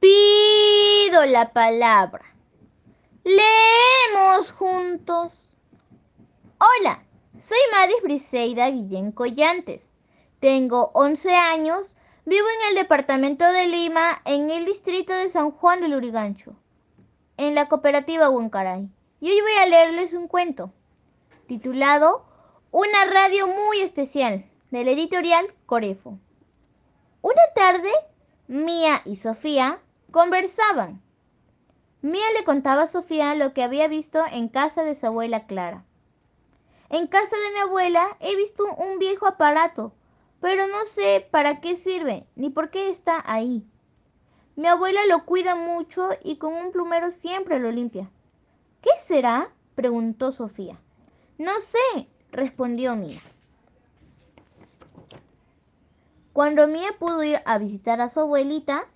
Pido la palabra. Leemos juntos. Hola, soy Madis Briseida Guillén Collantes. Tengo 11 años, vivo en el departamento de Lima, en el distrito de San Juan del Lurigancho, en la cooperativa Huancaray. Y hoy voy a leerles un cuento titulado Una radio muy especial, de la editorial Corefo. Una tarde, Mía y Sofía conversaban. Mía le contaba a Sofía lo que había visto en casa de su abuela Clara. En casa de mi abuela he visto un viejo aparato, pero no sé para qué sirve ni por qué está ahí. Mi abuela lo cuida mucho y con un plumero siempre lo limpia. ¿Qué será? preguntó Sofía. No sé, respondió Mía. Cuando Mía pudo ir a visitar a su abuelita,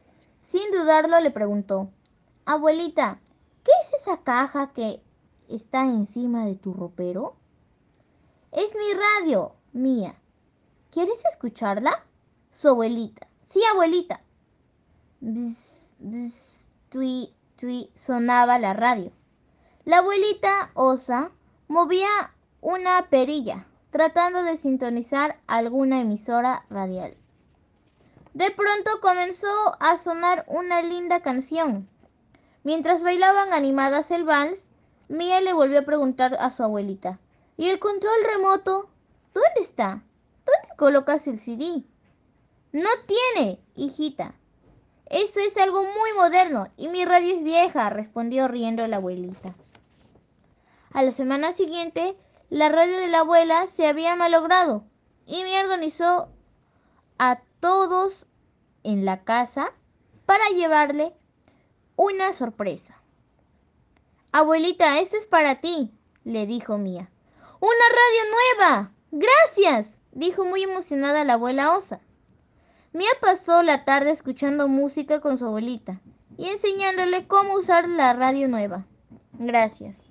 sin dudarlo le preguntó, Abuelita, ¿qué es esa caja que está encima de tu ropero? Es mi radio, Mía. ¿Quieres escucharla? Su abuelita. Sí, abuelita. Bzz, bzz, tui, tui, sonaba la radio. La abuelita osa movía una perilla, tratando de sintonizar alguna emisora radial. De pronto comenzó a sonar una linda canción. Mientras bailaban animadas el vals, Mía le volvió a preguntar a su abuelita, ¿y el control remoto? ¿Dónde está? ¿Dónde colocas el CD? No tiene, hijita. Eso es algo muy moderno y mi radio es vieja, respondió riendo la abuelita. A la semana siguiente, la radio de la abuela se había malogrado y me organizó a todos en la casa para llevarle una sorpresa. Abuelita, esto es para ti, le dijo Mía. ¡Una radio nueva! ¡Gracias! dijo muy emocionada la abuela osa. Mía pasó la tarde escuchando música con su abuelita y enseñándole cómo usar la radio nueva. Gracias.